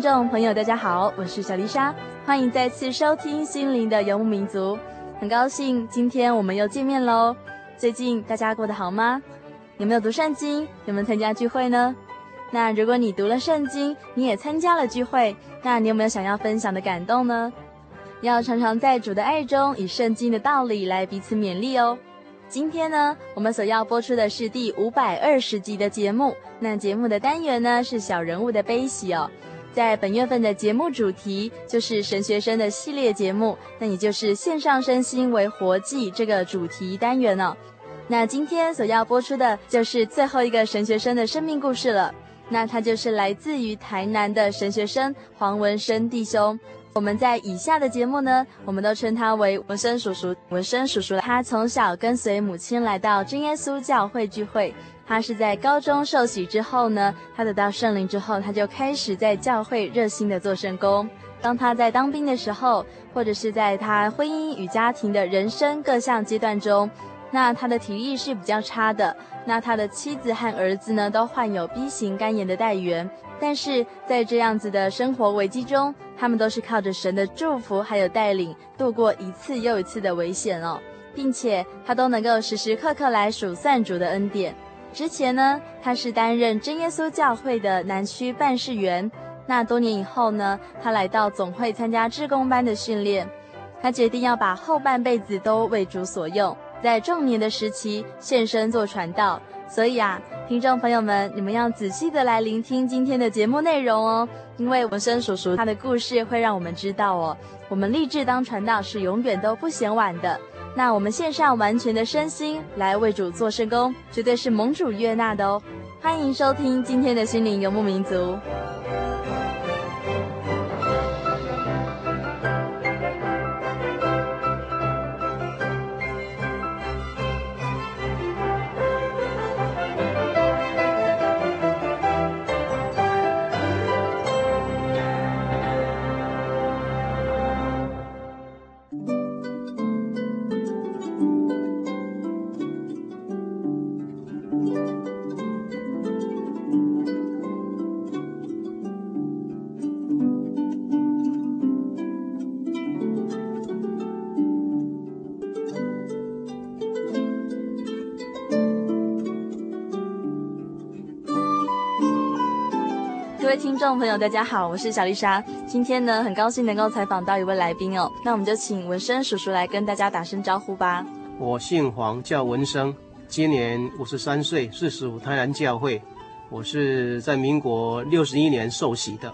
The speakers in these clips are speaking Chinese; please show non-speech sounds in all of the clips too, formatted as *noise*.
听众朋友，大家好，我是小丽莎，欢迎再次收听《心灵的游牧民族》。很高兴今天我们又见面喽。最近大家过得好吗？有没有读圣经？有没有参加聚会呢？那如果你读了圣经，你也参加了聚会，那你有没有想要分享的感动呢？要常常在主的爱中，以圣经的道理来彼此勉励哦。今天呢，我们所要播出的是第五百二十集的节目。那节目的单元呢，是小人物的悲喜哦。在本月份的节目主题就是神学生的系列节目，那也就是线上身心为活祭这个主题单元哦。那今天所要播出的就是最后一个神学生的生命故事了。那他就是来自于台南的神学生黄文生弟兄。我们在以下的节目呢，我们都称他为文生叔叔。文生叔叔，他从小跟随母亲来到真耶稣教会聚会。他是在高中受洗之后呢，他得到圣灵之后，他就开始在教会热心的做圣工。当他在当兵的时候，或者是在他婚姻与家庭的人生各项阶段中，那他的体力是比较差的。那他的妻子和儿子呢，都患有 B 型肝炎的带源。但是在这样子的生活危机中，他们都是靠着神的祝福还有带领，度过一次又一次的危险哦，并且他都能够时时刻刻来数算主的恩典。之前呢，他是担任真耶稣教会的南区办事员。那多年以后呢，他来到总会参加志工班的训练。他决定要把后半辈子都为主所用，在壮年的时期献身做传道。所以啊，听众朋友们，你们要仔细的来聆听今天的节目内容哦，因为文生叔叔他的故事会让我们知道哦，我们立志当传道是永远都不嫌晚的。那我们献上完全的身心来为主做圣功，绝对是盟主悦纳的哦。欢迎收听今天的心灵游牧民族。众朋友，大家好，我是小丽莎。今天呢，很高兴能够采访到一位来宾哦。那我们就请文生叔叔来跟大家打声招呼吧。我姓黄，叫文生，今年五十三岁，是属台南教会。我是在民国六十一年受洗的。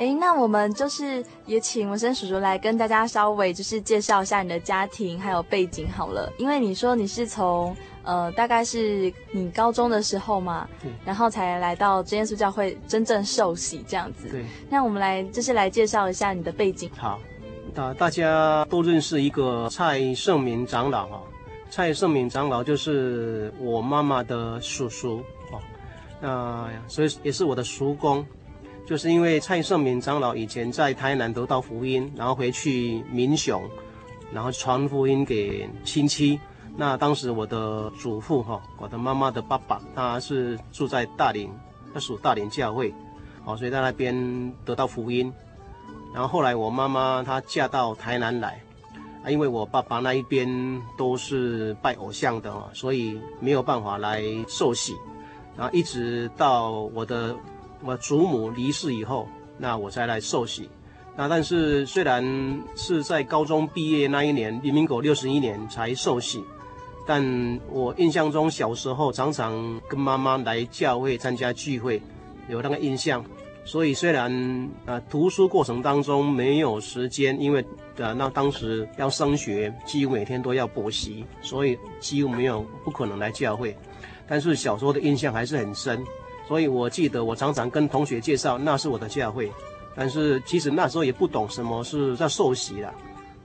哎，那我们就是也请文生叔叔来跟大家稍微就是介绍一下你的家庭还有背景好了。因为你说你是从。呃，大概是你高中的时候嘛，对，然后才来到真耶稣教会真正受洗这样子。对，那我们来就是来介绍一下你的背景。好，大大家都认识一个蔡圣敏长老啊，蔡圣敏长老就是我妈妈的叔叔哦，那所以也是我的叔公，就是因为蔡圣敏长老以前在台南得到福音，然后回去民雄，然后传福音给亲戚。那当时我的祖父哈，我的妈妈的爸爸，他是住在大林，他属大林教会，好，所以在那边得到福音。然后后来我妈妈她嫁到台南来，啊，因为我爸爸那一边都是拜偶像的，所以没有办法来受洗。然后一直到我的我祖母离世以后，那我才来受洗。那但是虽然是在高中毕业那一年，民国六十一年才受洗。但我印象中，小时候常常跟妈妈来教会参加聚会，有那个印象。所以虽然啊读书过程当中没有时间，因为啊那当时要升学，几乎每天都要补习，所以几乎没有不可能来教会。但是小时候的印象还是很深，所以我记得我常常跟同学介绍那是我的教会。但是其实那时候也不懂什么是叫受洗了。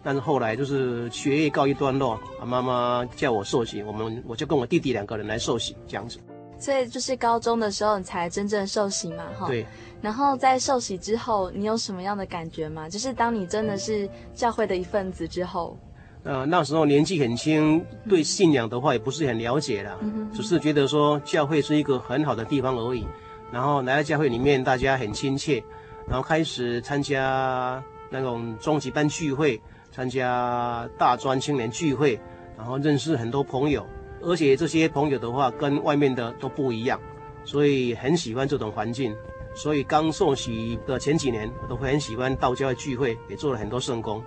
但是后来就是学业告一段落，啊，妈妈叫我受洗，我们我就跟我弟弟两个人来受洗，这样子。所以就是高中的时候你才真正受洗嘛，哈。对。然后在受洗之后，你有什么样的感觉吗？就是当你真的是教会的一份子之后。呃，那时候年纪很轻，对信仰的话也不是很了解啦，嗯，只是觉得说教会是一个很好的地方而已。然后来到教会里面，大家很亲切，然后开始参加那种中级班聚会。参加大专青年聚会，然后认识很多朋友，而且这些朋友的话跟外面的都不一样，所以很喜欢这种环境。所以刚受洗的前几年，我都会很喜欢到教会聚会，也做了很多圣工。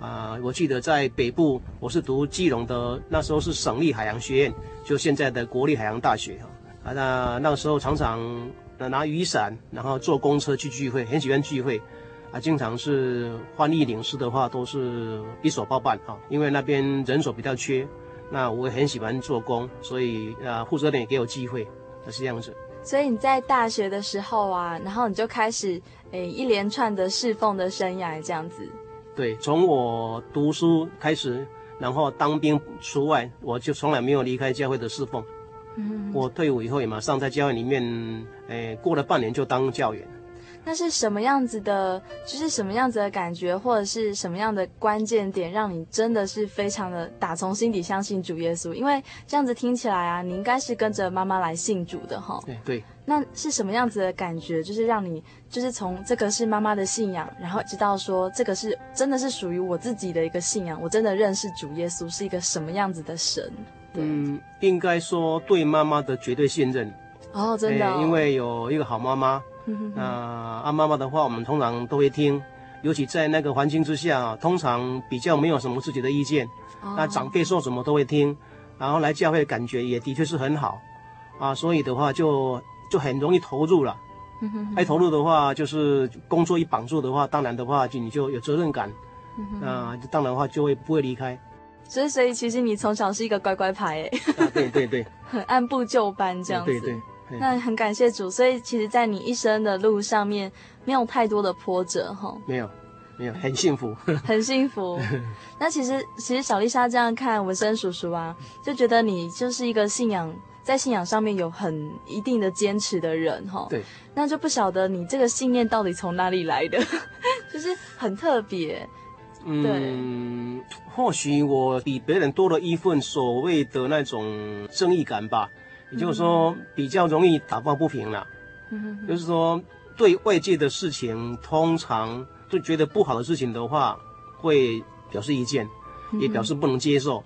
啊、我记得在北部，我是读基隆的，那时候是省立海洋学院，就现在的国立海洋大学啊。那那个时候常常拿雨伞，然后坐公车去聚会，很喜欢聚会。啊，经常是翻译领事的话，都是一手包办啊，因为那边人手比较缺。那我也很喜欢做工，所以啊，负责人也给我机会，是这样子。所以你在大学的时候啊，然后你就开始诶一连串的侍奉的生涯，这样子。对，从我读书开始，然后当兵出外，我就从来没有离开教会的侍奉。嗯。我退伍以后也马上在教会里面，诶，过了半年就当教员。那是什么样子的？就是什么样子的感觉，或者是什么样的关键点，让你真的是非常的打从心底相信主耶稣？因为这样子听起来啊，你应该是跟着妈妈来信主的哈。对对。那是什么样子的感觉？就是让你就是从这个是妈妈的信仰，然后直到说这个是真的是属于我自己的一个信仰，我真的认识主耶稣是一个什么样子的神？嗯，应该说对妈妈的绝对信任。哦，真的哦。因为有一个好妈妈。那按妈妈的话，我们通常都会听，尤其在那个环境之下，通常比较没有什么自己的意见。Oh. 那长辈说什么都会听，然后来教会感觉也的确是很好，啊，所以的话就就很容易投入了。爱投入的话，就是工作一绑住的话，当然的话就你就有责任感，啊，当然的话就会不会离开。所以，所以其实你从小是一个乖乖牌，哎，啊，对对对，很 *laughs* 按部就班这样子。对对。那很感谢主，所以其实，在你一生的路上面，没有太多的波折，哈。没有，没有，很幸福，*laughs* 很幸福。*laughs* 那其实，其实小丽莎这样看文生叔叔啊，就觉得你就是一个信仰，在信仰上面有很一定的坚持的人，哈。对。那就不晓得你这个信念到底从哪里来的，*laughs* 就是很特别。嗯，或许我比别人多了一份所谓的那种正义感吧。也就是说，比较容易打抱不平了。嗯，就是说，对外界的事情，通常就觉得不好的事情的话，会表示意见，也表示不能接受。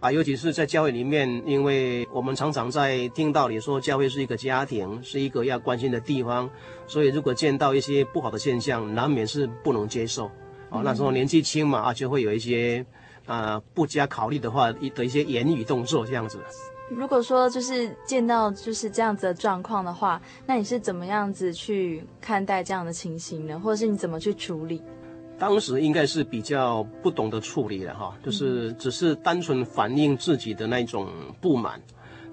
啊，尤其是在教会里面，因为我们常常在听到你说，教会是一个家庭，是一个要关心的地方，所以如果见到一些不好的现象，难免是不能接受。啊，那时候年纪轻嘛，啊，就会有一些啊不加考虑的话的一些言语动作这样子。如果说就是见到就是这样子的状况的话，那你是怎么样子去看待这样的情形呢？或者是你怎么去处理？当时应该是比较不懂得处理了哈，就是只是单纯反映自己的那种不满，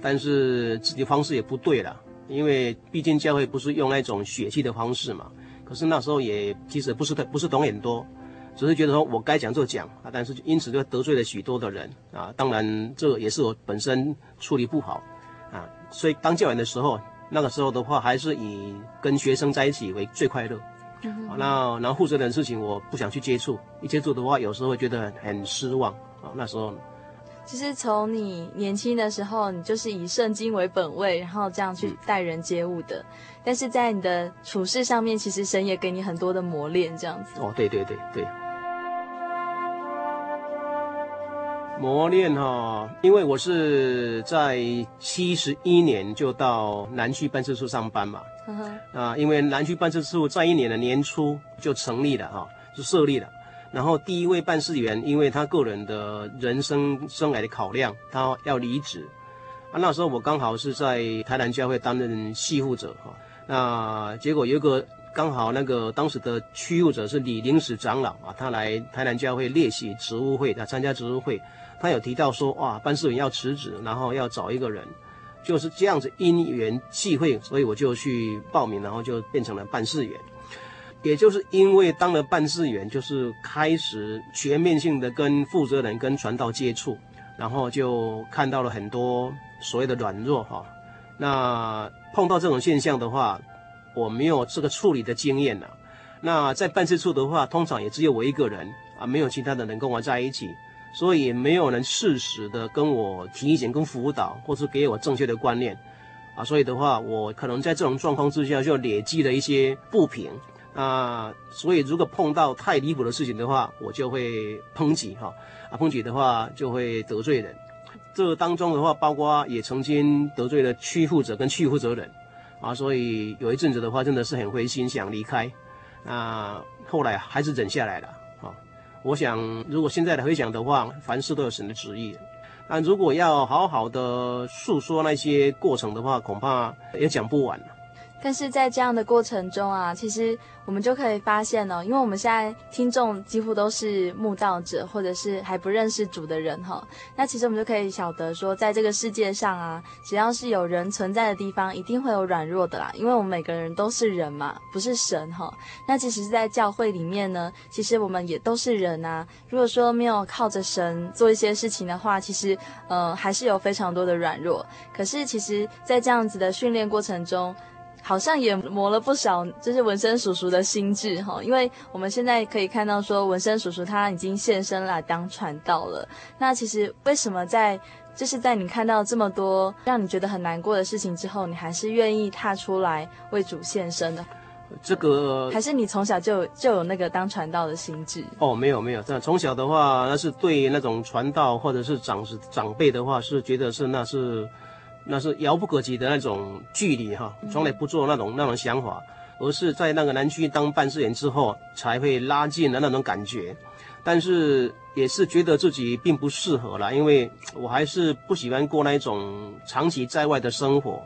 但是自己方式也不对了，因为毕竟教会不是用那种血气的方式嘛。可是那时候也其实不是不是懂很多。只是觉得说我该讲就讲啊，但是因此就得罪了许多的人啊。当然，这也是我本身处理不好啊。所以当教员的时候，那个时候的话，还是以跟学生在一起为最快乐。嗯。那然后负责人的事情我不想去接触，一接触的话，有时候会觉得很失望啊。那时候。其实从你年轻的时候，你就是以圣经为本位，然后这样去待人接物的。嗯、但是在你的处事上面，其实神也给你很多的磨练，这样子。哦，对对对对。磨练哈、哦，因为我是在七十一年就到南区办事处上班嘛。嗯哼。啊，因为南区办事处在一年的年初就成立了哈、就设立了。然后第一位办事员，因为他个人的人生生来的考量，他要离职。啊，那时候我刚好是在台南教会担任系护者哈。那结果有一个刚好那个当时的区务者是李临时长老啊，他来台南教会列席职务会，他参加职务会，他有提到说哇，办事员要辞职，然后要找一个人，就是这样子因缘际会，所以我就去报名，然后就变成了办事员。也就是因为当了办事员，就是开始全面性的跟负责人、跟传道接触，然后就看到了很多所谓的软弱哈。那碰到这种现象的话，我没有这个处理的经验呐。那在办事处的话，通常也只有我一个人啊，没有其他的人跟我在一起，所以没有人适时的跟我提醒、跟辅导，或是给我正确的观念啊。所以的话，我可能在这种状况之下，就累积了一些不平。啊，所以如果碰到太离谱的事情的话，我就会抨击哈，啊，抨击的话就会得罪人。这当中的话，包括也曾经得罪了区负责跟区负责人，啊，所以有一阵子的话，真的是很灰心，想离开。啊，后来还是忍下来了。我想如果现在来回想的话，凡事都有神的旨意。但如果要好好的诉说那些过程的话，恐怕也讲不完。但是在这样的过程中啊，其实我们就可以发现哦，因为我们现在听众几乎都是慕道者，或者是还不认识主的人哈。那其实我们就可以晓得说，在这个世界上啊，只要是有人存在的地方，一定会有软弱的啦。因为我们每个人都是人嘛，不是神哈。那其实是在教会里面呢，其实我们也都是人啊。如果说没有靠着神做一些事情的话，其实呃还是有非常多的软弱。可是其实，在这样子的训练过程中，好像也磨了不少，就是纹身叔叔的心智哈，因为我们现在可以看到说，纹身叔叔他已经现身来当传道了。那其实为什么在，就是在你看到这么多让你觉得很难过的事情之后，你还是愿意踏出来为主献身的？这个还是你从小就就有那个当传道的心智？哦，没有没有，这从小的话，那是对那种传道或者是长是长辈的话，是觉得是那是。那是遥不可及的那种距离哈，从来不做那种那种想法，而是在那个南区当办事员之后，才会拉近的那种感觉。但是也是觉得自己并不适合了，因为我还是不喜欢过那种长期在外的生活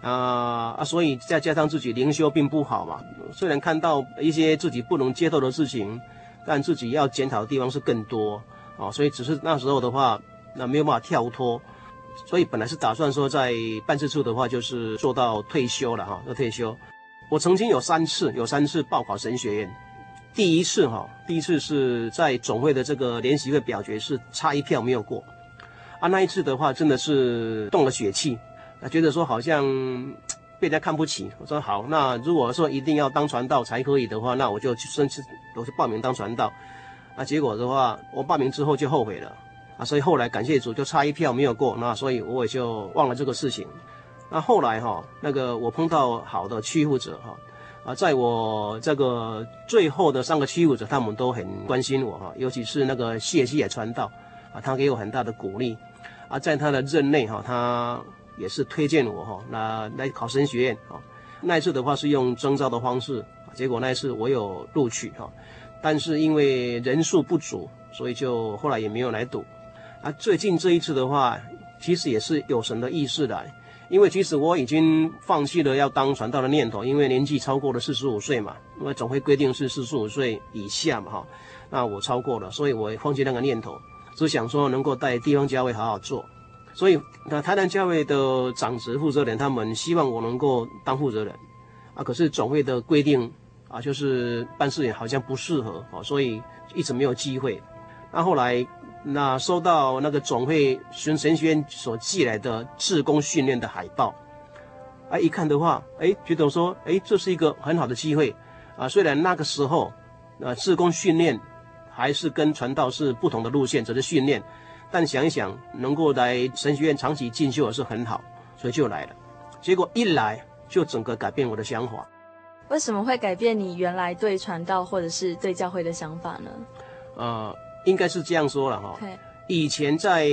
啊啊，所以再加上自己灵修并不好嘛。虽然看到一些自己不能接受的事情，但自己要检讨的地方是更多啊，所以只是那时候的话，那没有办法跳脱。所以本来是打算说在办事处的话，就是做到退休了哈，要退休。我曾经有三次，有三次报考神学院。第一次哈，第一次是在总会的这个联席会表决是差一票没有过。啊，那一次的话真的是动了血气，啊，觉得说好像被人家看不起。我说好，那如果说一定要当传道才可以的话，那我就去申请，我去报名当传道。啊，结果的话，我报名之后就后悔了。啊，所以后来感谢主，就差一票没有过，那所以我也就忘了这个事情。那后来哈，那个我碰到好的区务者哈，啊，在我这个最后的三个区务者，他们都很关心我哈，尤其是那个谢西也传道，啊，他给我很大的鼓励。啊，在他的任内哈，他也是推荐我哈，那来考神学院啊。那一次的话是用征召的方式，结果那一次我有录取哈，但是因为人数不足，所以就后来也没有来读。啊，最近这一次的话，其实也是有神的意思的，因为其实我已经放弃了要当传道的念头，因为年纪超过了四十五岁嘛，因为总会规定是四十五岁以下嘛，哈，那我超过了，所以我放弃那个念头，只想说能够带地方教会好好做，所以那台南教会的长职负责人他们希望我能够当负责人，啊，可是总会的规定啊，就是办事员好像不适合，啊，所以一直没有机会，那后来。那收到那个总会神神学院所寄来的志工训练的海报，啊，啊，一看的话，哎，觉得说，哎，这是一个很好的机会啊。虽然那个时候，呃，志工训练还是跟传道是不同的路线，只是训练，但想一想，能够来神学院长期进修也是很好，所以就来了。结果一来就整个改变我的想法。为什么会改变你原来对传道或者是对教会的想法呢？呃，应该是这样说了哈。以前在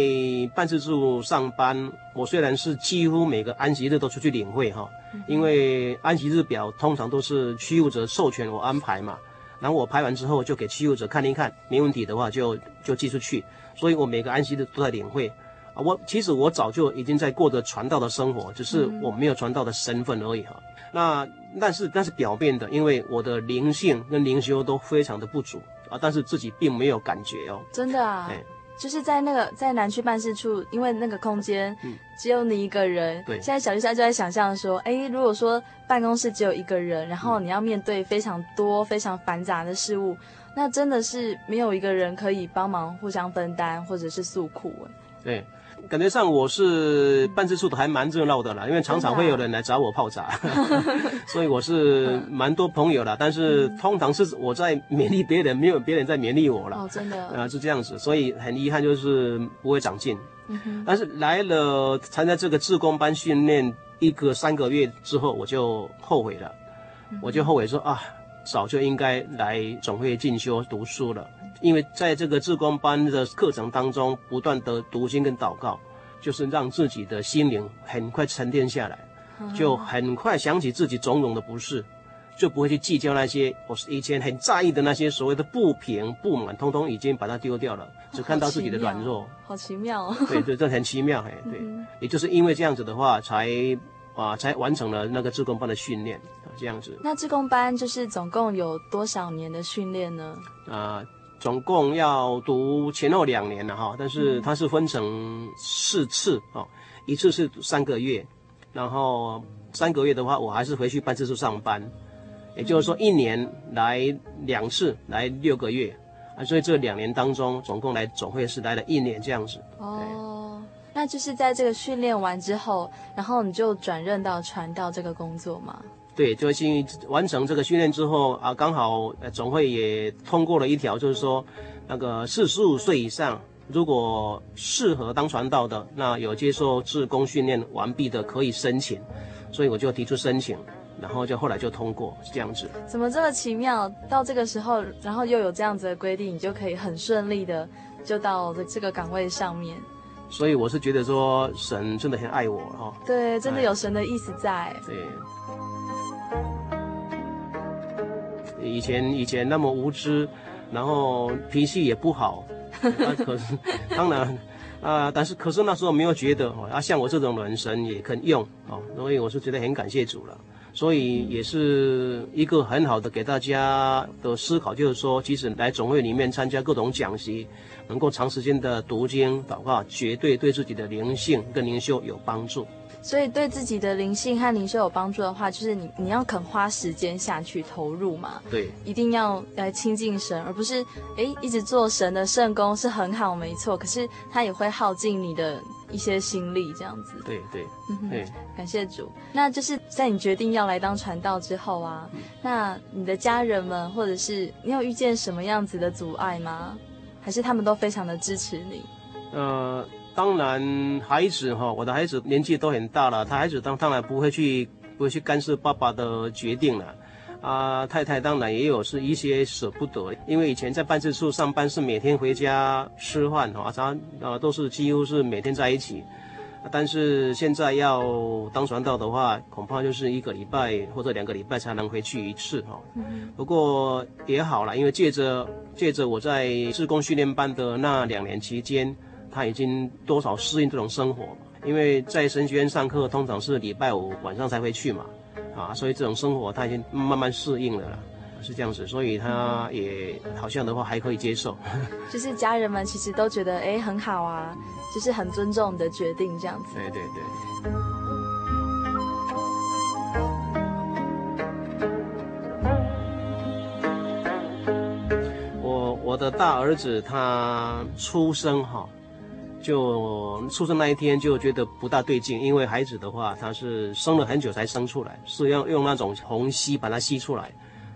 办事处上班，我虽然是几乎每个安息日都出去领会哈，因为安息日表通常都是区务者授权我安排嘛，然后我排完之后就给区务者看一看，没问题的话就就寄出去，所以我每个安息日都在领会。啊，我其实我早就已经在过着传道的生活，只是我没有传道的身份而已哈。那但是但是表面的，因为我的灵性跟灵修都非常的不足啊，但是自己并没有感觉哦。真的啊。就是在那个在南区办事处，因为那个空间只有你一个人。对。现在小丽莎就在想象说，哎，如果说办公室只有一个人，然后你要面对非常多非常繁杂的事物，那真的是没有一个人可以帮忙互相分担或者是诉苦。对。感觉上我是办事处的还蛮热闹的啦，因为常常会有人来找我泡茶，*laughs* 所以我是蛮多朋友啦。但是通常是我在勉励别人，没有别人在勉励我了。哦，真的。啊，是这样子，所以很遗憾就是不会长进。但是来了参加这个志工班训练一个三个月之后，我就后悔了，我就后悔说啊，早就应该来总会进修读书了。因为在这个志工班的课程当中，不断的读经跟祷告，就是让自己的心灵很快沉淀下来，就很快想起自己种种的不是，就不会去计较那些我以前很在意的那些所谓的不平不满，通通已经把它丢掉了，只看到自己的软弱。好奇妙，哦，对对，这很奇妙，哎，对，也就是因为这样子的话，才啊才完成了那个志工班的训练，这样子。那志工班就是总共有多少年的训练呢？啊。总共要读前后两年了哈，但是它是分成四次哦，一次是三个月，然后三个月的话，我还是回去办事处上班，也就是说一年来两次，来六个月啊，所以这两年当中，总共来总会是来了一年这样子。哦，那就是在这个训练完之后，然后你就转任到传道这个工作吗？对，就因完成这个训练之后啊，刚好总会也通过了一条，就是说，那个四十五岁以上，如果适合当传道的，那有接受志工训练完毕的可以申请，所以我就提出申请，然后就后来就通过，是这样子。怎么这么奇妙？到这个时候，然后又有这样子的规定，你就可以很顺利的就到这个岗位上面。所以我是觉得说，神真的很爱我哈。对，真的有神的意思在。对。以前以前那么无知，然后脾气也不好，*laughs* 啊、可是当然啊、呃，但是可是那时候没有觉得哦，啊，像我这种人神也肯用哦，所以我是觉得很感谢主了，所以也是一个很好的给大家的思考，就是说，即使来总会里面参加各种讲习，能够长时间的读经祷告，绝对对自己的灵性跟灵修有帮助。所以对自己的灵性和灵修有帮助的话，就是你你要肯花时间下去投入嘛。对，一定要来亲近神，而不是诶一直做神的圣功是很好没错，可是他也会耗尽你的一些心力这样子。对对，对，感谢主。那就是在你决定要来当传道之后啊，嗯、那你的家人们或者是你有遇见什么样子的阻碍吗？还是他们都非常的支持你？呃。当然，孩子哈，我的孩子年纪都很大了，他孩子当当然不会去不会去干涉爸爸的决定了，啊，太太当然也有是一些舍不得，因为以前在办事处上班是每天回家吃饭哈，常啊都是几乎是每天在一起，但是现在要当传道的话，恐怕就是一个礼拜或者两个礼拜才能回去一次哈。不过也好了，因为借着借着我在志工训练班的那两年期间。他已经多少适应这种生活，因为在神学院上课通常是礼拜五晚上才会去嘛，啊，所以这种生活他已经慢慢适应了啦，是这样子，所以他也好像的话还可以接受。*laughs* 就是家人们其实都觉得哎很好啊，就是很尊重你的决定这样子。对对对。我我的大儿子他出生哈。就出生那一天就觉得不大对劲，因为孩子的话，他是生了很久才生出来，是要用那种虹吸把它吸出来，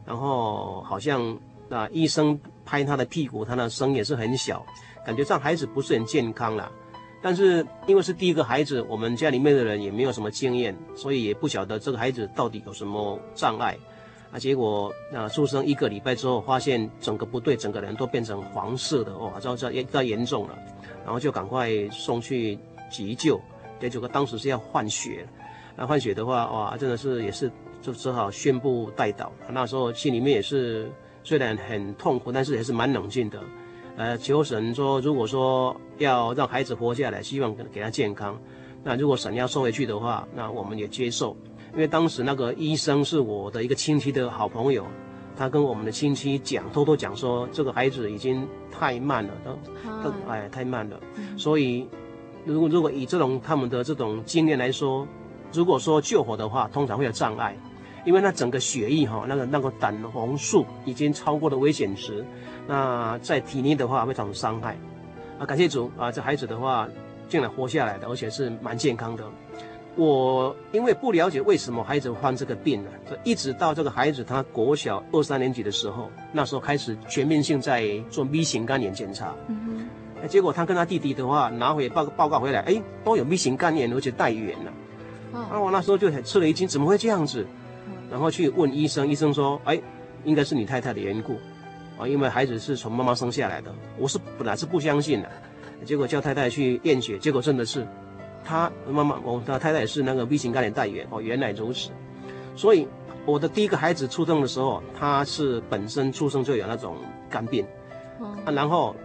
然后好像啊医生拍他的屁股，他的声也是很小，感觉上孩子不是很健康啦。但是因为是第一个孩子，我们家里面的人也没有什么经验，所以也不晓得这个孩子到底有什么障碍。啊，结果啊出生一个礼拜之后，发现整个不对，整个人都变成黄色的，哇，这这太严重了。然后就赶快送去急救，结果当时是要换血，那换血的话，哇，真的是也是就只好宣布带倒。那时候心里面也是虽然很痛苦，但是也是蛮冷静的。呃，求神说，如果说要让孩子活下来，希望给他健康，那如果神要收回去的话，那我们也接受。因为当时那个医生是我的一个亲戚的好朋友。他跟我们的亲戚讲，偷偷讲说，这个孩子已经太慢了，都都哎太慢了。所以，如果如果以这种他们的这种经验来说，如果说救火的话，通常会有障碍，因为那整个血液哈，那个那个胆红素已经超过了危险值，那在体内的话会造成伤害。啊，感谢主啊，这孩子的话竟然活下来的，而且是蛮健康的。我因为不了解为什么孩子会患这个病呢？一直到这个孩子他国小二三年级的时候，那时候开始全面性在做 B 型肝炎检查。嗯哼。结果他跟他弟弟的话拿回报报告回来，哎，都有 B 型肝炎，而且带原了。哦。那我那时候就很吃了一惊，怎么会这样子？然后去问医生，医生说，哎，应该是你太太的缘故，啊，因为孩子是从妈妈生下来的。我是本来是不相信的，结果叫太太去验血，结果真的是。他妈妈，我他太太也是那个 B 型肝炎带原哦，原来如此。所以我的第一个孩子出生的时候，他是本身出生就有那种肝病，啊，然后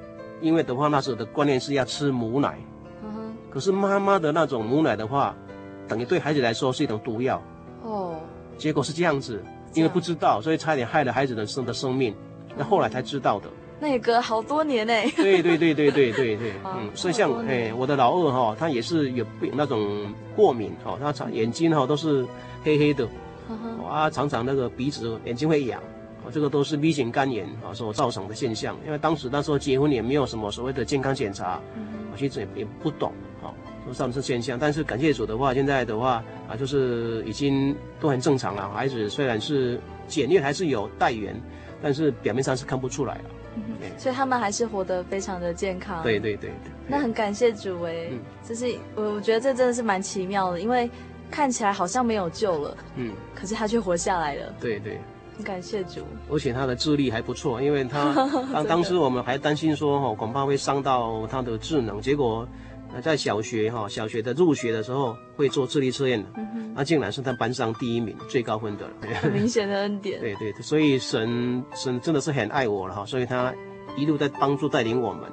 因为的话那时候的观念是要吃母奶，嗯可是妈妈的那种母奶的话，等于对孩子来说是一种毒药哦。结果是这样子，因为不知道，所以差点害了孩子的生的生命，那后来才知道的。那也隔好多年呢。对对对对对对对，*laughs* 嗯，所以像哎，我的老二哈，他也是有病那种过敏哈，他常眼睛哈都是黑黑的，啊，常常那个鼻子眼睛会痒，啊，这个都是 B 型肝炎啊所造成的现象。因为当时那时候结婚也没有什么所谓的健康检查，我其实也也不懂啊，就上次现象。但是感谢主的话，现在的话啊，就是已经都很正常了。孩子虽然是检验还是有带原，但是表面上是看不出来了。所以他们还是活得非常的健康。对对对，对，那很感谢主哎，嗯，就是我我觉得这真的是蛮奇妙的，因为看起来好像没有救了，嗯，可是他却活下来了。对对，很感谢主。而且他的智力还不错，因为他 *laughs* 当当时我们还担心说哈，恐怕会伤到他的智能，结果在小学哈小学的入学的时候会做智力测验的，那竟然是他班上第一名，最高分的了。很明显的恩典。*laughs* 对对对，所以神神真的是很爱我了哈，所以他。一路在帮助带领我们。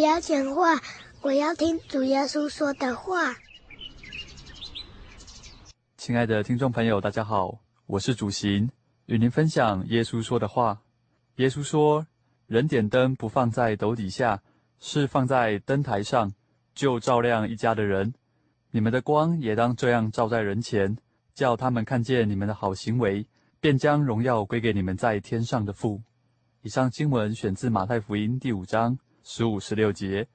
不要讲话，我要听主耶稣说的话。亲爱的听众朋友，大家好。我是主行，与您分享耶稣说的话。耶稣说：“人点灯不放在斗底下，是放在灯台上，就照亮一家的人。你们的光也当这样照在人前，叫他们看见你们的好行为，便将荣耀归给你们在天上的父。”以上经文选自马太福音第五章十五、十六节，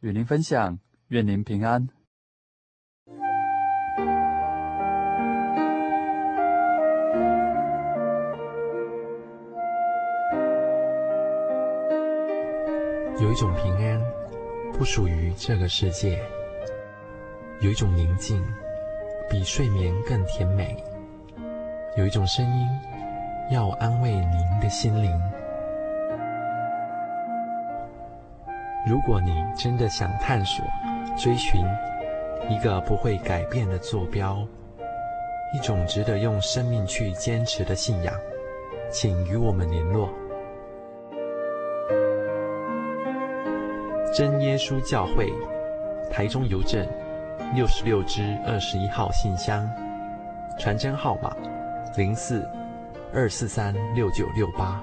与您分享。愿您平安。有一种平安，不属于这个世界；有一种宁静，比睡眠更甜美；有一种声音，要安慰您的心灵。如果你真的想探索、追寻一个不会改变的坐标，一种值得用生命去坚持的信仰，请与我们联络。真耶稣教会，台中邮政六十六支二十一号信箱，传真号码零四二四三六九六八。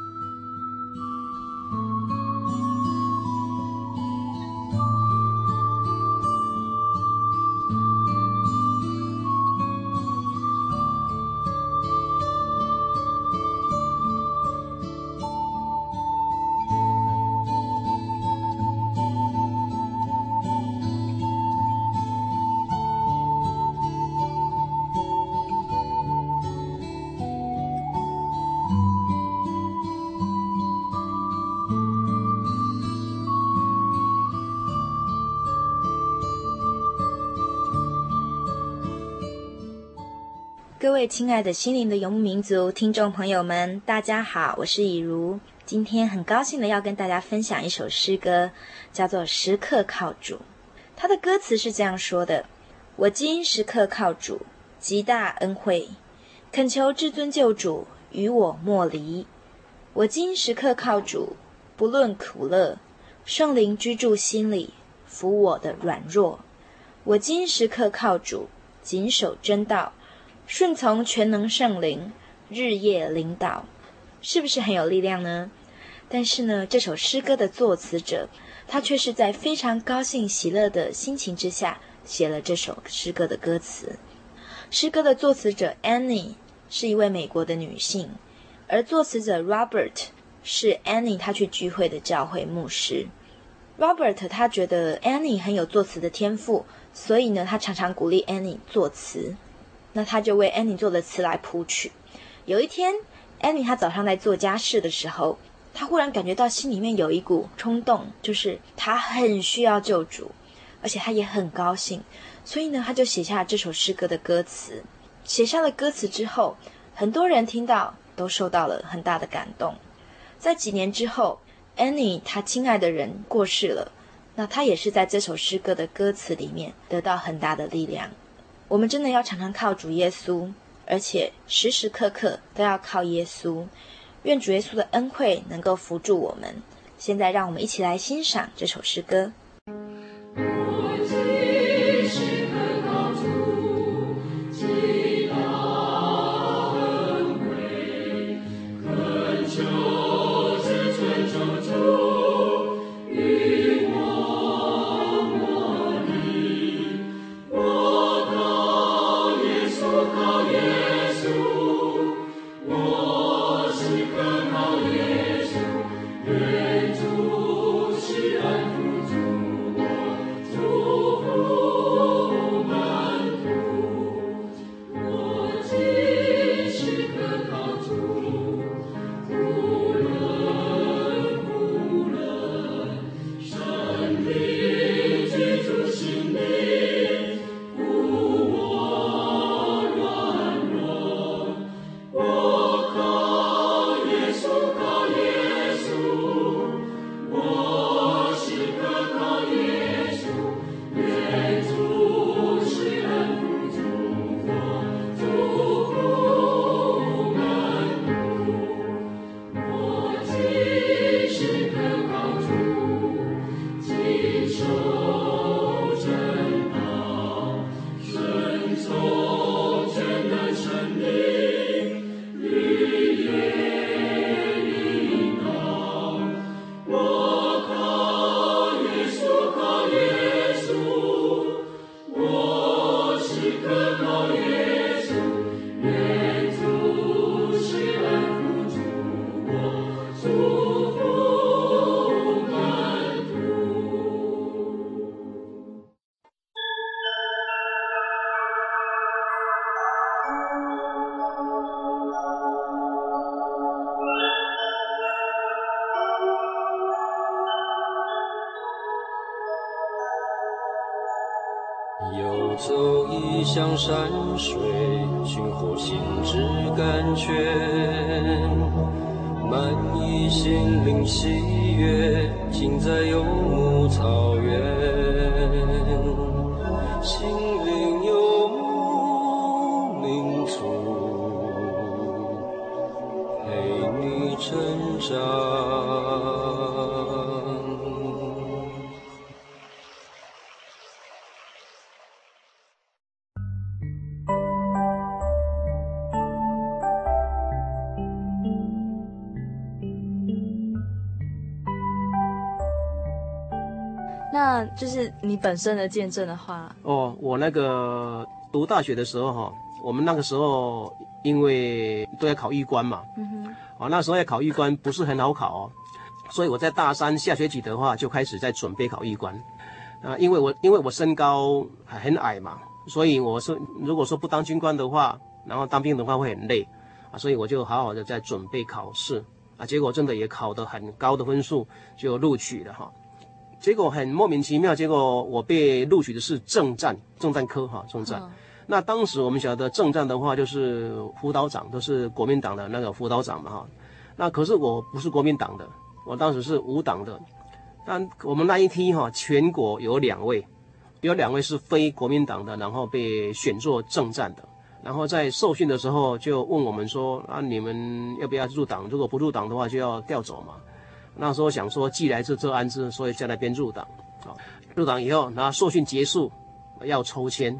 亲爱的心灵的游牧民族听众朋友们，大家好，我是以如。今天很高兴的要跟大家分享一首诗歌，叫做《时刻靠主》。它的歌词是这样说的：“我今时刻靠主，极大恩惠，恳求至尊救主与我莫离。我今时刻靠主，不论苦乐，圣灵居住心里，扶我的软弱。我今时刻靠主，谨守真道。”顺从全能圣灵，日夜领导，是不是很有力量呢？但是呢，这首诗歌的作词者，他却是在非常高兴喜乐的心情之下写了这首诗歌的歌词。诗歌的作词者 Annie 是一位美国的女性，而作词者 Robert 是 Annie 她去聚会的教会牧师。Robert 他觉得 Annie 很有作词的天赋，所以呢，他常常鼓励 Annie 作词。那他就为安妮做的词来谱曲。有一天，安妮她早上在做家事的时候，她忽然感觉到心里面有一股冲动，就是她很需要救主，而且她也很高兴，所以呢，她就写下这首诗歌的歌词。写下了歌词之后，很多人听到都受到了很大的感动。在几年之后，安妮她亲爱的人过世了，那她也是在这首诗歌的歌词里面得到很大的力量。我们真的要常常靠主耶稣，而且时时刻刻都要靠耶稣。愿主耶稣的恩惠能够扶助我们。现在，让我们一起来欣赏这首诗歌。山水，寻获心之甘泉。满溢心灵喜你本身的见证的话哦，我那个读大学的时候哈，我们那个时候因为都要考预官嘛，嗯哼，哦，那时候要考预官不是很好考哦，所以我在大三下学期的话就开始在准备考预官，啊，因为我因为我身高还很矮嘛，所以我说如果说不当军官的话，然后当兵的话会很累，啊，所以我就好好的在准备考试，啊，结果真的也考得很高的分数就录取了哈。结果很莫名其妙，结果我被录取的是政战，政战科哈，政战。哦、那当时我们晓得政战的话，就是辅导长都是国民党的那个辅导长嘛哈。那可是我不是国民党的，我当时是无党的。但我们那一批哈，全国有两位，有两位是非国民党的，然后被选做政战的。然后在受训的时候就问我们说啊，你们要不要入党？如果不入党的话，就要调走嘛。那时候想说，既来之则安之，所以在那边入党。啊，入党以后，然后受训结束，要抽签。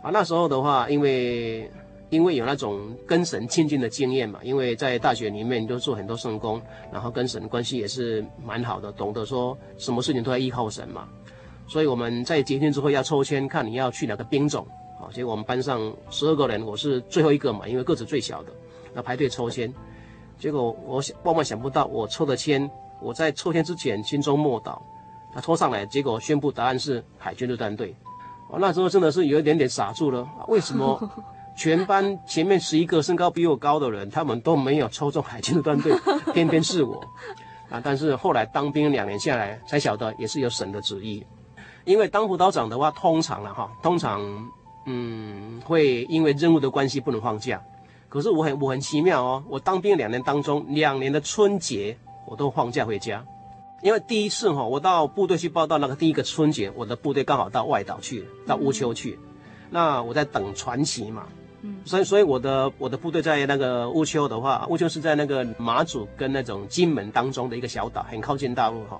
啊，那时候的话，因为因为有那种跟神亲近的经验嘛，因为在大学里面都做很多圣工，然后跟神关系也是蛮好的，懂得说什么事情都要依靠神嘛。所以我们在结训之后要抽签，看你要去哪个兵种。啊，结果我们班上十二个人，我是最后一个嘛，因为个子最小的，要排队抽签。结果我想万万想不到，我抽的签，我在抽签之前心中默祷，他抽上来，结果宣布答案是海军陆战队。我那时候真的是有一点点傻住了，为什么 *laughs* 全班前面十一个身高比我高的人，他们都没有抽中海军陆战队，*laughs* 偏偏是我啊！但是后来当兵两年下来，才晓得也是有神的旨意，因为当辅导长的话，通常了哈，通常嗯会因为任务的关系不能放假。可是我很我很奇妙哦，我当兵两年当中，两年的春节我都放假回家，因为第一次哈，我到部队去报到那个第一个春节，我的部队刚好到外岛去，到乌丘去，那我在等传奇嘛，嗯，所以所以我的我的部队在那个乌丘的话，乌丘是在那个马祖跟那种金门当中的一个小岛，很靠近大陆哈，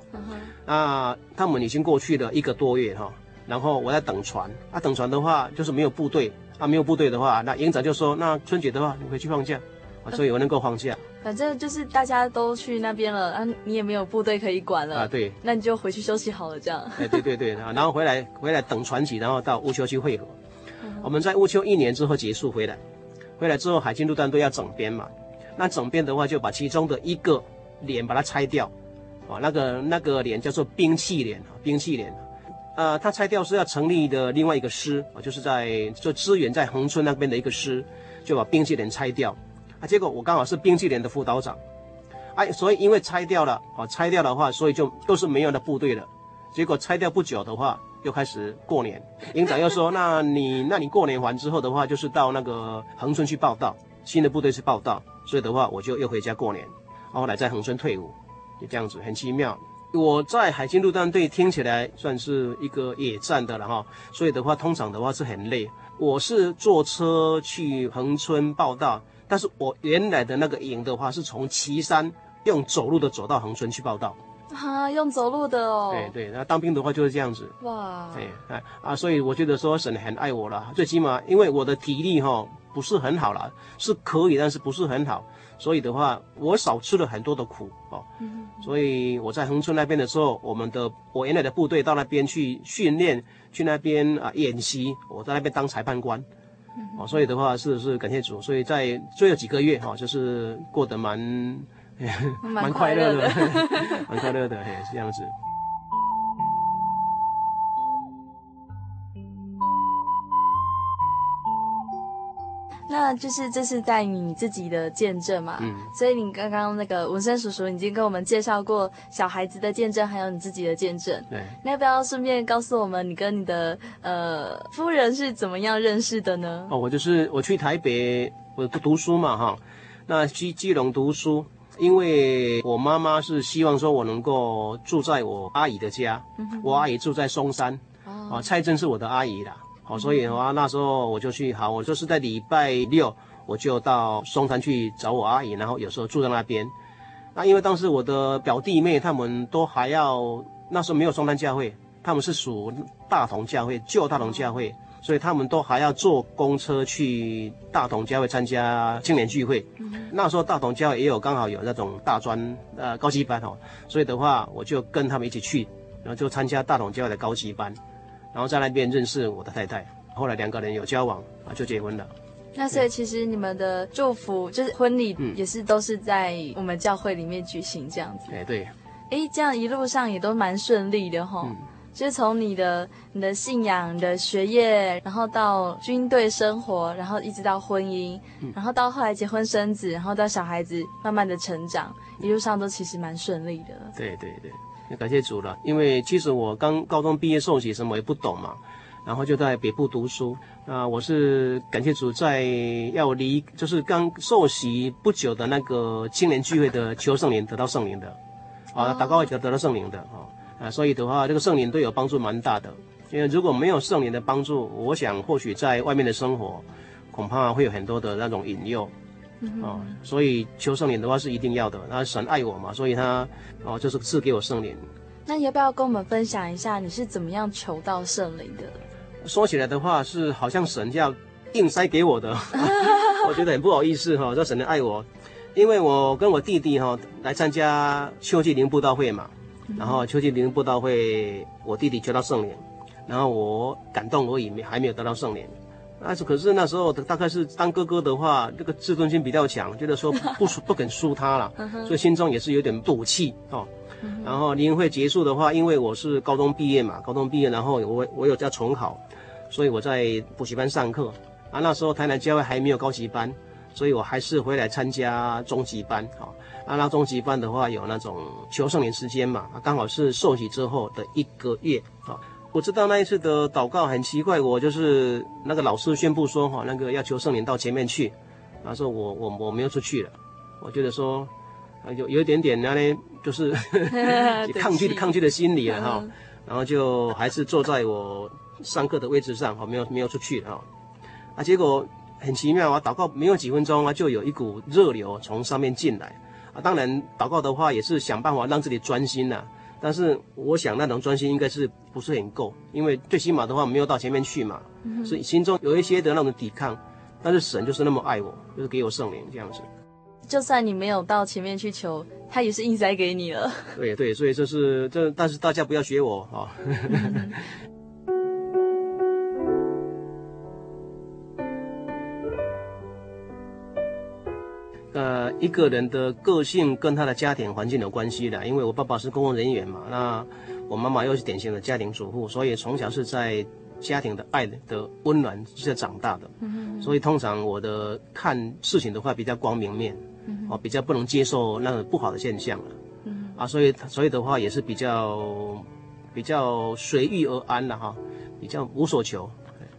那他们已经过去了一个多月哈，然后我在等船，啊，等船的话就是没有部队。啊，没有部队的话，那营长就说：“那春节的话，你回去放假，啊，所以我能够放假。反正就是大家都去那边了，啊，你也没有部队可以管了啊。对，那你就回去休息好了，这样。哎，对对对，然后回来回来等传奇，然后到乌丘去会合。嗯、我们在乌丘一年之后结束回来，回来之后海军陆战队要整编嘛，那整编的话就把其中的一个连把它拆掉，啊，那个那个连叫做兵器连，兵器连。呃，他拆掉是要成立的另外一个师啊，就是在就支援在恒村那边的一个师，就把兵器连拆掉啊。结果我刚好是兵器连的副导长，哎，所以因为拆掉了啊，拆掉的话，所以就都是没有的部队了。结果拆掉不久的话，又开始过年，营长又说，那你 *laughs* 那你过年完之后的话，就是到那个恒村去报到，新的部队去报到，所以的话我就又回家过年，后来在恒村退伍，就这样子，很奇妙。我在海军陆战队听起来算是一个野战的了哈，所以的话通常的话是很累。我是坐车去恒春报道，但是我原来的那个营的话是从岐山用走路的走到恒春去报道。啊，用走路的哦。对对，那当兵的话就是这样子。哇。对，哎啊，所以我觉得说神很爱我了，最起码因为我的体力哈不是很好了，是可以，但是不是很好。所以的话，我少吃了很多的苦哦。嗯。所以我在恒村那边的时候，我们的我原来的部队到那边去训练，去那边啊演习，我在那边当裁判官。嗯。哦，所以的话是是感谢主，所以在最后几个月哈，就是过得蛮 *laughs* *laughs* 蛮快乐的，*laughs* 蛮快乐的，嘿，是这样子。那就是这是在你自己的见证嘛，嗯，所以你刚刚那个文生叔叔已经跟我们介绍过小孩子的见证，还有你自己的见证，对，那要不要顺便告诉我们你跟你的呃夫人是怎么样认识的呢？哦，我就是我去台北，我读书嘛哈，那去基隆读书，因为我妈妈是希望说我能够住在我阿姨的家，嗯、哼。我阿姨住在松山，哦、啊，蔡珍是我的阿姨啦，好、哦，所以的话那时候我就去，好，我就是在礼拜六我就到松山去找我阿姨，然后有时候住在那边。那因为当时我的表弟妹他们都还要，那时候没有松山教会，他们是属大同教会，旧大同教会。所以他们都还要坐公车去大同教会参加青年聚会。嗯、那时候大同教会也有刚好有那种大专呃高级班哦，所以的话我就跟他们一起去，然后就参加大同教会的高级班，然后在那边认识我的太太，后来两个人有交往啊，就结婚了。那所以其实你们的祝福就是婚礼也是都是在我们教会里面举行这样子。哎、嗯、对。哎，这样一路上也都蛮顺利的哈。嗯就是从你的你的信仰、你的学业，然后到军队生活，然后一直到婚姻，嗯、然后到后来结婚生子，然后到小孩子慢慢的成长，一路上都其实蛮顺利的。对对对，感谢主了。因为其实我刚高中毕业受洗什么也不懂嘛，然后就在北部读书。那我是感谢主，在要离就是刚受洗不久的那个青年聚会的求圣灵得到圣灵的，啊，祷告也得得到圣灵的啊。啊，所以的话，这个圣灵对我帮助蛮大的。因为如果没有圣灵的帮助，我想或许在外面的生活，恐怕会有很多的那种引诱。哦，所以求圣灵的话是一定要的。那神爱我嘛，所以他哦就是赐给我圣灵。那你要不要跟我们分享一下，你是怎么样求到圣灵的？说起来的话，是好像神要硬塞给我的，*laughs* 我觉得很不好意思哈。说神的爱我，因为我跟我弟弟哈来参加秋季灵布道会嘛。然后秋季灵布道会，我弟弟求到圣灵，然后我感动而已，没还没有得到圣灵。那是可是那时候大概是当哥哥的话，这个自尊心比较强，觉得说 *laughs* 不输不肯输他了，所以心中也是有点赌气哦。然后联会结束的话，因为我是高中毕业嘛，高中毕业，然后我我有在重考，所以我在补习班上课。啊，那时候台南教会还没有高级班，所以我还是回来参加中级班啊。阿拉中级班的话，有那种求圣灵时间嘛，刚好是受洗之后的一个月啊。我知道那一次的祷告很奇怪，我就是那个老师宣布说哈，那个要求圣灵到前面去，然后说我我我没有出去了，我觉得说有有一点点那呢，就是 *laughs* 抗拒抗拒的心理了哈，然后就还是坐在我上课的位置上哈，没有没有出去哈，啊，结果很奇妙啊，祷告没有几分钟啊，就有一股热流从上面进来啊。当然，祷告的话也是想办法让自己专心呐、啊。但是我想那种专心应该是不是很够，因为最起码的话没有到前面去嘛，嗯、所以心中有一些的那种抵抗。但是神就是那么爱我，就是给我圣灵这样子。就算你没有到前面去求，他也是硬塞给你了。对对，所以这是这，但是大家不要学我啊。哦一个人的个性跟他的家庭环境有关系的，因为我爸爸是公务人员嘛，那我妈妈又是典型的家庭主妇，所以从小是在家庭的爱的温暖之下长大的，嗯、哼。所以通常我的看事情的话比较光明面，嗯、哼。哦，比较不能接受那个不好的现象了，嗯、啊，所以所以的话也是比较比较随遇而安了哈，比较无所求。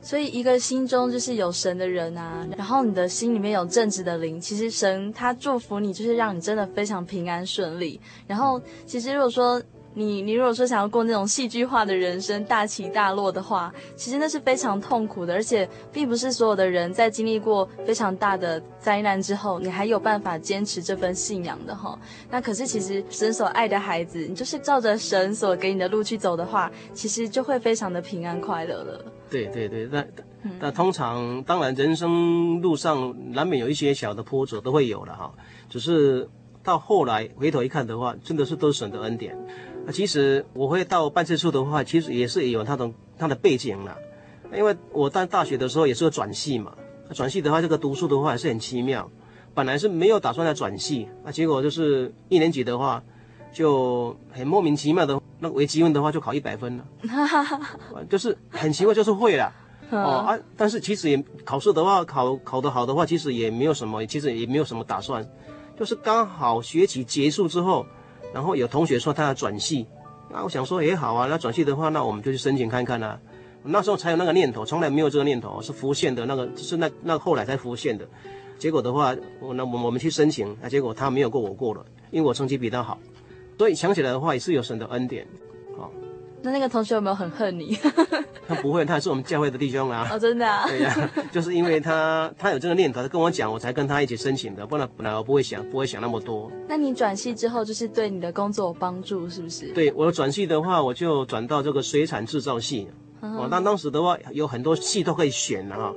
所以，一个心中就是有神的人啊，然后你的心里面有正直的灵，其实神他祝福你，就是让你真的非常平安顺利。然后，其实如果说，你你如果说想要过那种戏剧化的人生，大起大落的话，其实那是非常痛苦的，而且并不是所有的人在经历过非常大的灾难之后，你还有办法坚持这份信仰的哈。那可是其实神所爱的孩子，你就是照着神所给你的路去走的话，其实就会非常的平安快乐了。对对对，那那通常当然人生路上难免有一些小的波折都会有了哈，只是到后来回头一看的话，真的是都是神的恩典。其实我会到办事处的话，其实也是有他的他的背景啦。因为我在大学的时候也是个转系嘛，转系的话，这个读书的话还是很奇妙。本来是没有打算要转系，那结果就是一年级的话，就很莫名其妙的，那个微积分的话就考一百分了，*laughs* 就是很奇怪，就是会了。*laughs* 哦啊，但是其实也考试的话，考考得好的话，其实也没有什么，其实也没有什么打算，就是刚好学期结束之后。然后有同学说他要转系，那我想说也好啊，那转系的话，那我们就去申请看看啊。那时候才有那个念头，从来没有这个念头是浮现的那个，是那那后来才浮现的。结果的话，我那我我们去申请，啊，结果他没有过，我过了，因为我成绩比他好，所以想起来的话也是有神的恩典，哦。那那个同学有没有很恨你？*laughs* 他不会，他是我们教会的弟兄啊。哦，真的啊。对呀、啊，就是因为他他有这个念头，他跟我讲，我才跟他一起申请的，不然本来我不会想，不会想那么多。那你转系之后，就是对你的工作有帮助，是不是？对，我转系的话，我就转到这个水产制造系。嗯、哦，那当时的话有很多系都可以选的哈、哦，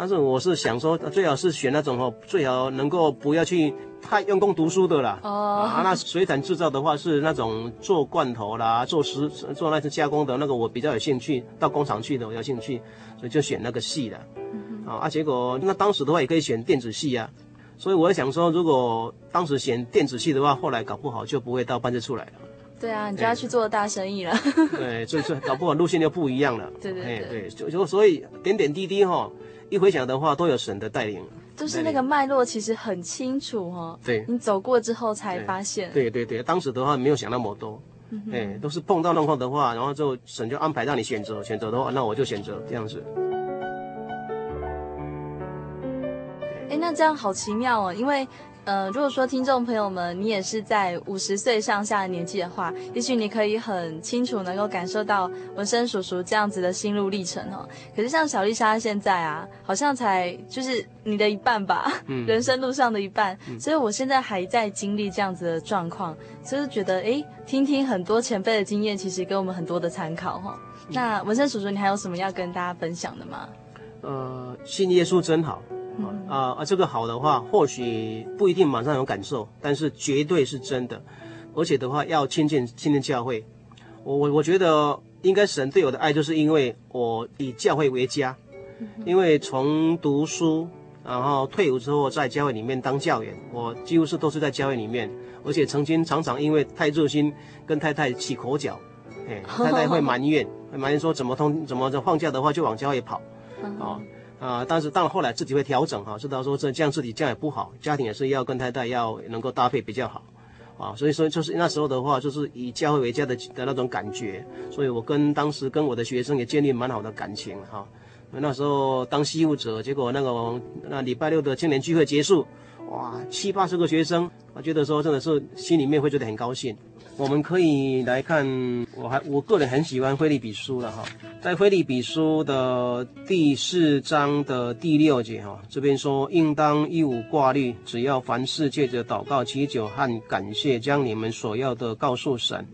但是我是想说，最好是选那种哦，最好能够不要去太用功读书的啦。哦。啊，那水产制造的话是那种做罐头啦，做食做那些加工的那个，我比较有兴趣，到工厂去的我有兴趣，所以就选那个系的。嗯、啊，结果那当时的话也可以选电子系啊，所以我想说，如果当时选电子系的话，后来搞不好就不会到办事处来了。对啊，你就要去做大生意了。对，所以说搞不好路线就不一样了。对对对，对，就就所以点点滴滴哈、哦，一回想的话都有神的带领。就是那个脉络其实很清楚哈、哦。对。你走过之后才发现。对对对，当时的话没有想那么多。嗯。哎，都是碰到状况的话，然后就神就安排让你选择，选择的话，那我就选择这样子。哎，那这样好奇妙哦，因为。呃，如果说听众朋友们，你也是在五十岁上下的年纪的话，也许你可以很清楚能够感受到文生叔叔这样子的心路历程哦。可是像小丽莎现在啊，好像才就是你的一半吧，嗯、人生路上的一半，嗯。所以我现在还在经历这样子的状况，所以觉得哎，听听很多前辈的经验，其实给我们很多的参考哈、哦嗯。那文生叔叔，你还有什么要跟大家分享的吗？呃，信耶稣真好。啊啊，这个好的话，或许不一定马上有感受，但是绝对是真的。而且的话，要亲近亲近教会。我我我觉得，应该神对我的爱，就是因为我以教会为家。因为从读书，然后退伍之后，在教会里面当教员，我几乎是都是在教会里面。而且曾经常常因为太热心，跟太太起口角，哎，*laughs* 太太会埋怨，会埋怨说怎么通怎么放假的话就往教会跑，啊。啊、但是到了后来自己会调整哈，知道说这这样自己这样也不好，家庭也是要跟太太要能够搭配比较好，啊，所以说就是那时候的话，就是以教会为家的的那种感觉，所以我跟当时跟我的学生也建立蛮好的感情哈。那时候当西务者，结果那个那礼拜六的青年聚会结束，哇，七八十个学生，我觉得说真的是心里面会觉得很高兴。我们可以来看，我还我个人很喜欢腓立比书了哈，在腓立比书的第四章的第六节哈，这边说应当一无挂虑，只要凡事借着祷告、祈求和感谢，将你们所要的告诉神，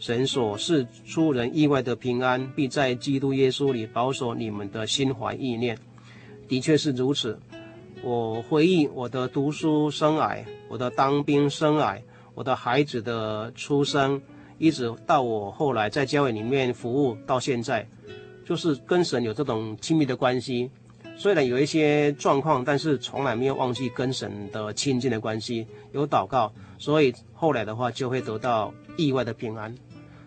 神所示出人意外的平安，必在基督耶稣里保守你们的心怀意念。的确是如此，我回忆我的读书生涯，我的当兵生涯。我的孩子的出生，一直到我后来在教会里面服务到现在，就是跟神有这种亲密的关系。虽然有一些状况，但是从来没有忘记跟神的亲近的关系。有祷告，所以后来的话就会得到意外的平安。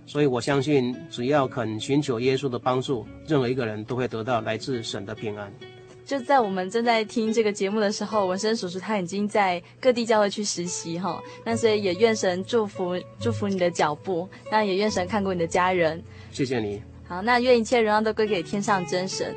所以我相信，只要肯寻求耶稣的帮助，任何一个人都会得到来自神的平安。就在我们正在听这个节目的时候，文生叔叔他已经在各地教会去实习哈，那所以也愿神祝福祝福你的脚步，那也愿神看顾你的家人。谢谢你。好，那愿一切荣耀都归给天上真神。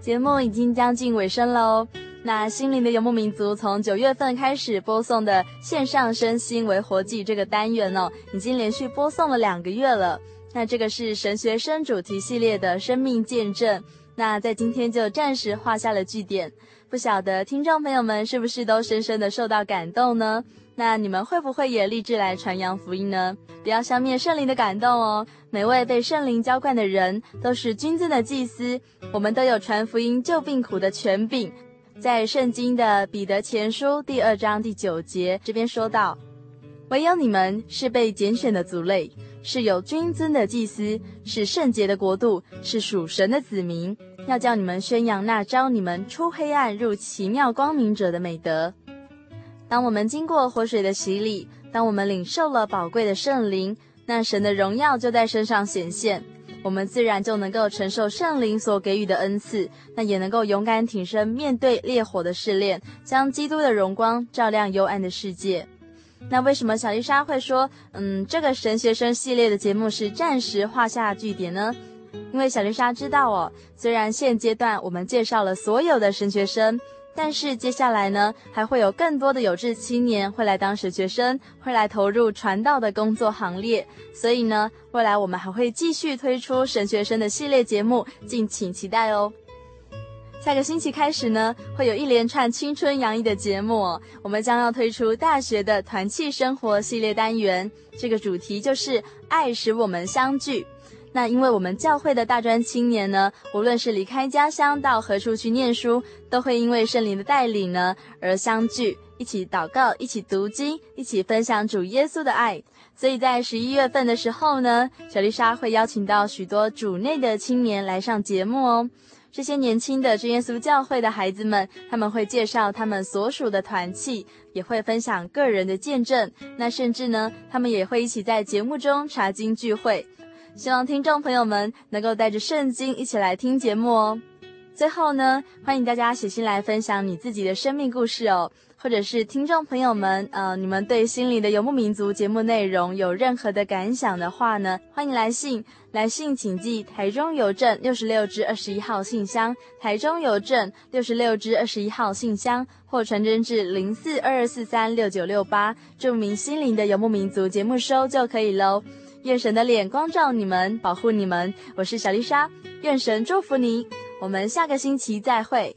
节目已经将近尾声喽。那心灵的游牧民族从九月份开始播送的线上身心为活祭这个单元哦，已经连续播送了两个月了。那这个是神学生主题系列的生命见证。那在今天就暂时画下了句点。不晓得听众朋友们是不是都深深的受到感动呢？那你们会不会也立志来传扬福音呢？不要消灭圣灵的感动哦。每位被圣灵浇灌的人都是君尊的祭司，我们都有传福音救病苦的权柄。在圣经的彼得前书第二章第九节这边说道：“唯有你们是被拣选的族类，是有君尊的祭司，是圣洁的国度，是属神的子民，要叫你们宣扬那招你们出黑暗入奇妙光明者的美德。当我们经过活水的洗礼，当我们领受了宝贵的圣灵，那神的荣耀就在身上显现。”我们自然就能够承受圣灵所给予的恩赐，那也能够勇敢挺身面对烈火的试炼，将基督的荣光照亮幽暗的世界。那为什么小丽莎会说，嗯，这个神学生系列的节目是暂时画下句点呢？因为小丽莎知道哦，虽然现阶段我们介绍了所有的神学生，但是接下来呢，还会有更多的有志青年会来当神学生，会来投入传道的工作行列。所以呢，未来我们还会继续推出神学生的系列节目，敬请期待哦。下个星期开始呢，会有一连串青春洋溢的节目。我们将要推出大学的团契生活系列单元，这个主题就是“爱使我们相聚”。那因为我们教会的大专青年呢，无论是离开家乡到何处去念书，都会因为圣灵的带领呢而相聚，一起祷告，一起读经，一起分享主耶稣的爱。所以在十一月份的时候呢，小丽莎会邀请到许多主内的青年来上节目哦。这些年轻的真耶稣教会的孩子们，他们会介绍他们所属的团契，也会分享个人的见证。那甚至呢，他们也会一起在节目中查经聚会。希望听众朋友们能够带着圣经一起来听节目哦。最后呢，欢迎大家写信来分享你自己的生命故事哦。或者是听众朋友们，呃，你们对《心灵的游牧民族》节目内容有任何的感想的话呢，欢迎来信，来信请寄台中邮政六十六支二十一号信箱，台中邮政六十六支二十一号信箱，或传真至零四二二四三六九六八，注明《心灵的游牧民族》节目收就可以喽。愿神的脸光照你们，保护你们。我是小丽莎，愿神祝福你。我们下个星期再会。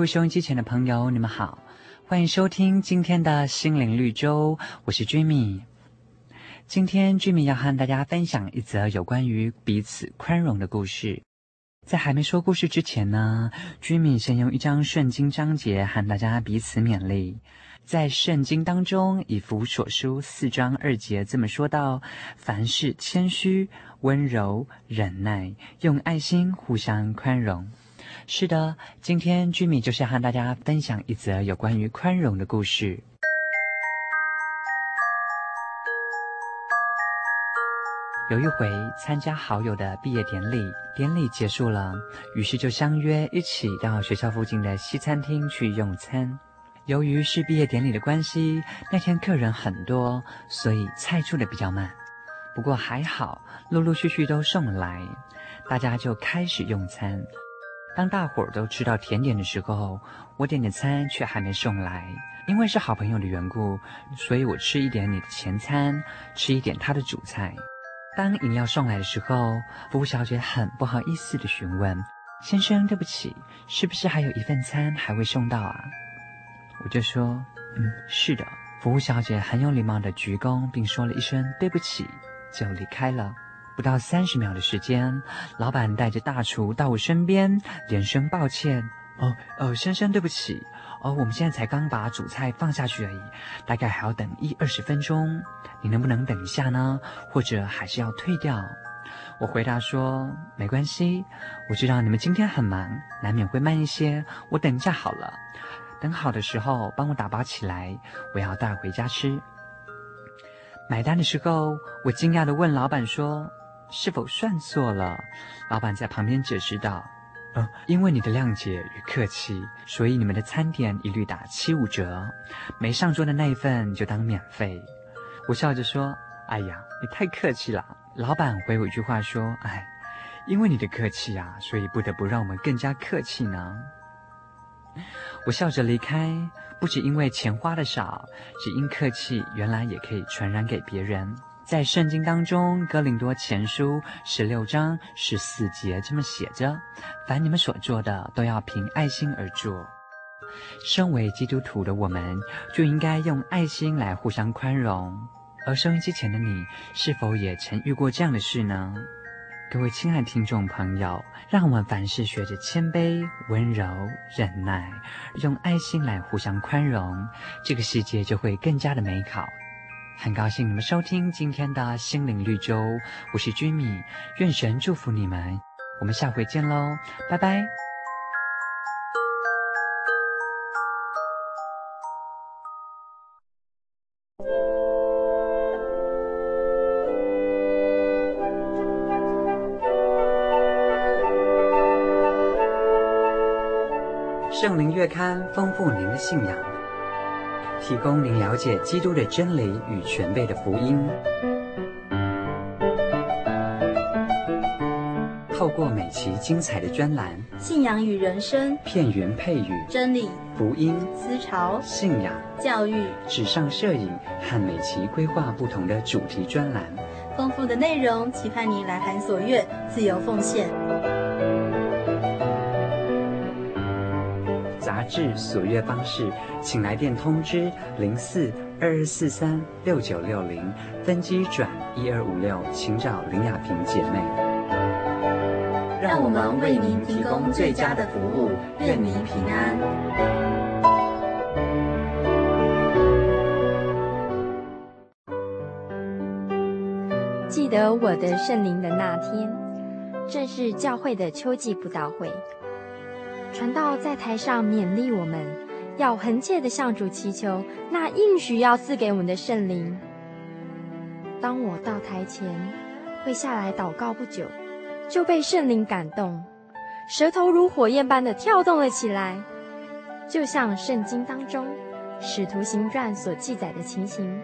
各位收音机前的朋友，你们好，欢迎收听今天的心灵绿洲，我是 Jimmy。今天 Jimmy 要和大家分享一则有关于彼此宽容的故事。在还没说故事之前呢，Jimmy 先用一张圣经章节和大家彼此勉励。在圣经当中，以弗所书四章二节这么说道：凡事谦虚、温柔、忍耐，用爱心互相宽容。是的，今天 Jimmy 就是要和大家分享一则有关于宽容的故事。有一回参加好友的毕业典礼，典礼结束了，于是就相约一起到学校附近的西餐厅去用餐。由于是毕业典礼的关系，那天客人很多，所以菜出的比较慢。不过还好，陆陆续续都送来，大家就开始用餐。当大伙儿都吃到甜点的时候，我点的餐却还没送来。因为是好朋友的缘故，所以我吃一点你的前餐，吃一点他的主菜。当饮料送来的时候，服务小姐很不好意思地询问：“先生，对不起，是不是还有一份餐还未送到啊？”我就说：“嗯，是的。”服务小姐很有礼貌地鞠躬，并说了一声“对不起”，就离开了。不到三十秒的时间，老板带着大厨到我身边，连声抱歉：“哦，哦，先生，对不起，哦，我们现在才刚把主菜放下去而已，大概还要等一二十分钟，你能不能等一下呢？或者还是要退掉？”我回答说：“没关系，我知道你们今天很忙，难免会慢一些，我等一下好了。等好的时候帮我打包起来，我要带回家吃。”买单的时候，我惊讶地问老板说。是否算错了？老板在旁边解释道：“嗯，因为你的谅解与客气，所以你们的餐点一律打七五折，没上桌的那一份就当免费。”我笑着说：“哎呀，你太客气了。老板回我一句话说：“哎，因为你的客气啊，所以不得不让我们更加客气呢。”我笑着离开，不只因为钱花的少，只因客气原来也可以传染给别人。在圣经当中，《哥林多前书》十六章十四节这么写着：“凡你们所做的，都要凭爱心而做。”身为基督徒的我们，就应该用爱心来互相宽容。而收音机前的你，是否也曾遇过这样的事呢？各位亲爱的听众朋友，让我们凡事学着谦卑、温柔、忍耐，用爱心来互相宽容，这个世界就会更加的美好。很高兴你们收听今天的心灵绿洲，我是君米，愿神祝福你们，我们下回见喽，拜拜。圣灵月刊丰富您的信仰，提供您了解基督的真理与全备的福音。透过每期精彩的专栏，信仰与人生，片源配语，真理、福音、思潮、信仰、教育、纸上摄影和每期规划不同的主题专栏，丰富的内容，期盼您来函所阅，自由奉献。杂志索阅方式，请来电通知零四二二四三六九六零，分机转一二五六，请找林雅萍姐妹。让我们为您提供最佳的服务，愿您平安。记得我的圣灵的那天，正是教会的秋季布道会。传道在台上勉励我们，要恒切的向主祈求那应许要赐给我们的圣灵。当我到台前，跪下来祷告不久，就被圣灵感动，舌头如火焰般的跳动了起来，就像圣经当中《使徒行传》所记载的情形，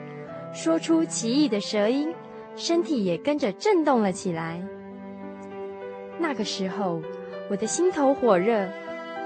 说出奇异的舌音，身体也跟着震动了起来。那个时候，我的心头火热。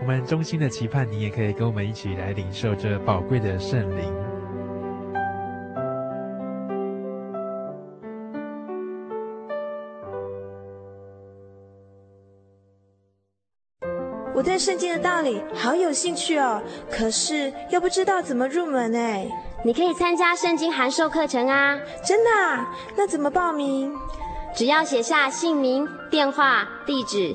我们衷心的期盼，你也可以跟我们一起来领受这宝贵的圣灵。我对圣经的道理好有兴趣哦，可是又不知道怎么入门哎。你可以参加圣经函授课程啊！真的啊？那怎么报名？只要写下姓名、电话、地址。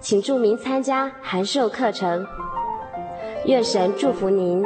请注明参加函授课程。愿神祝福您。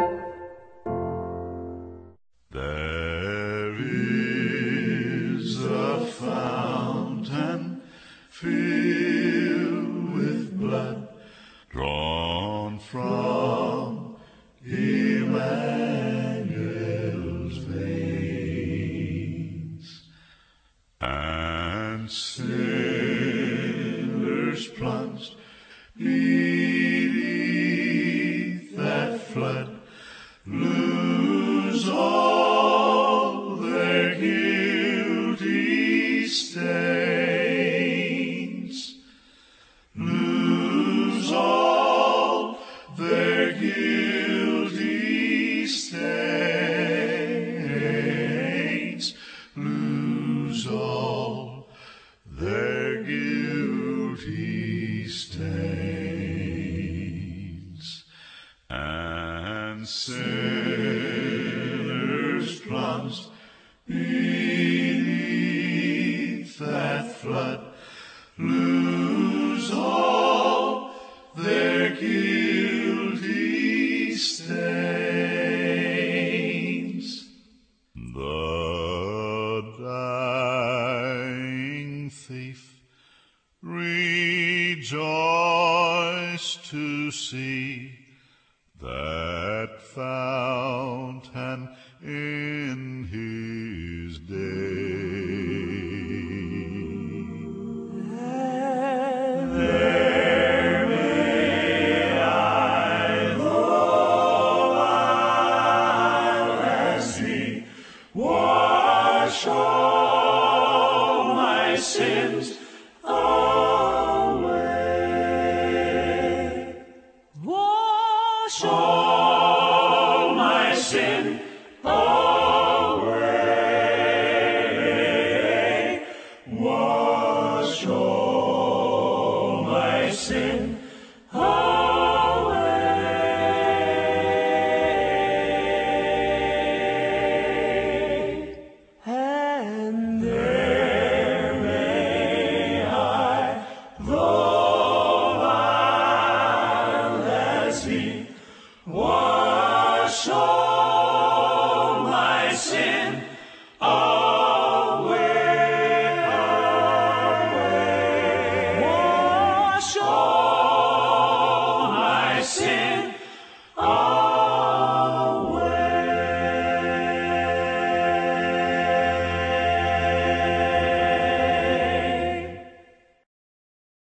flood. Blue